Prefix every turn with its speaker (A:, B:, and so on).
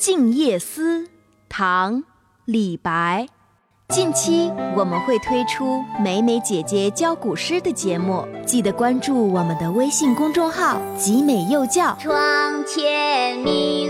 A: 静夜思》唐·李白。近期我们会推出美美姐姐教古诗的节目，记得关注我们的微信公众号“集美幼教”。
B: 窗前明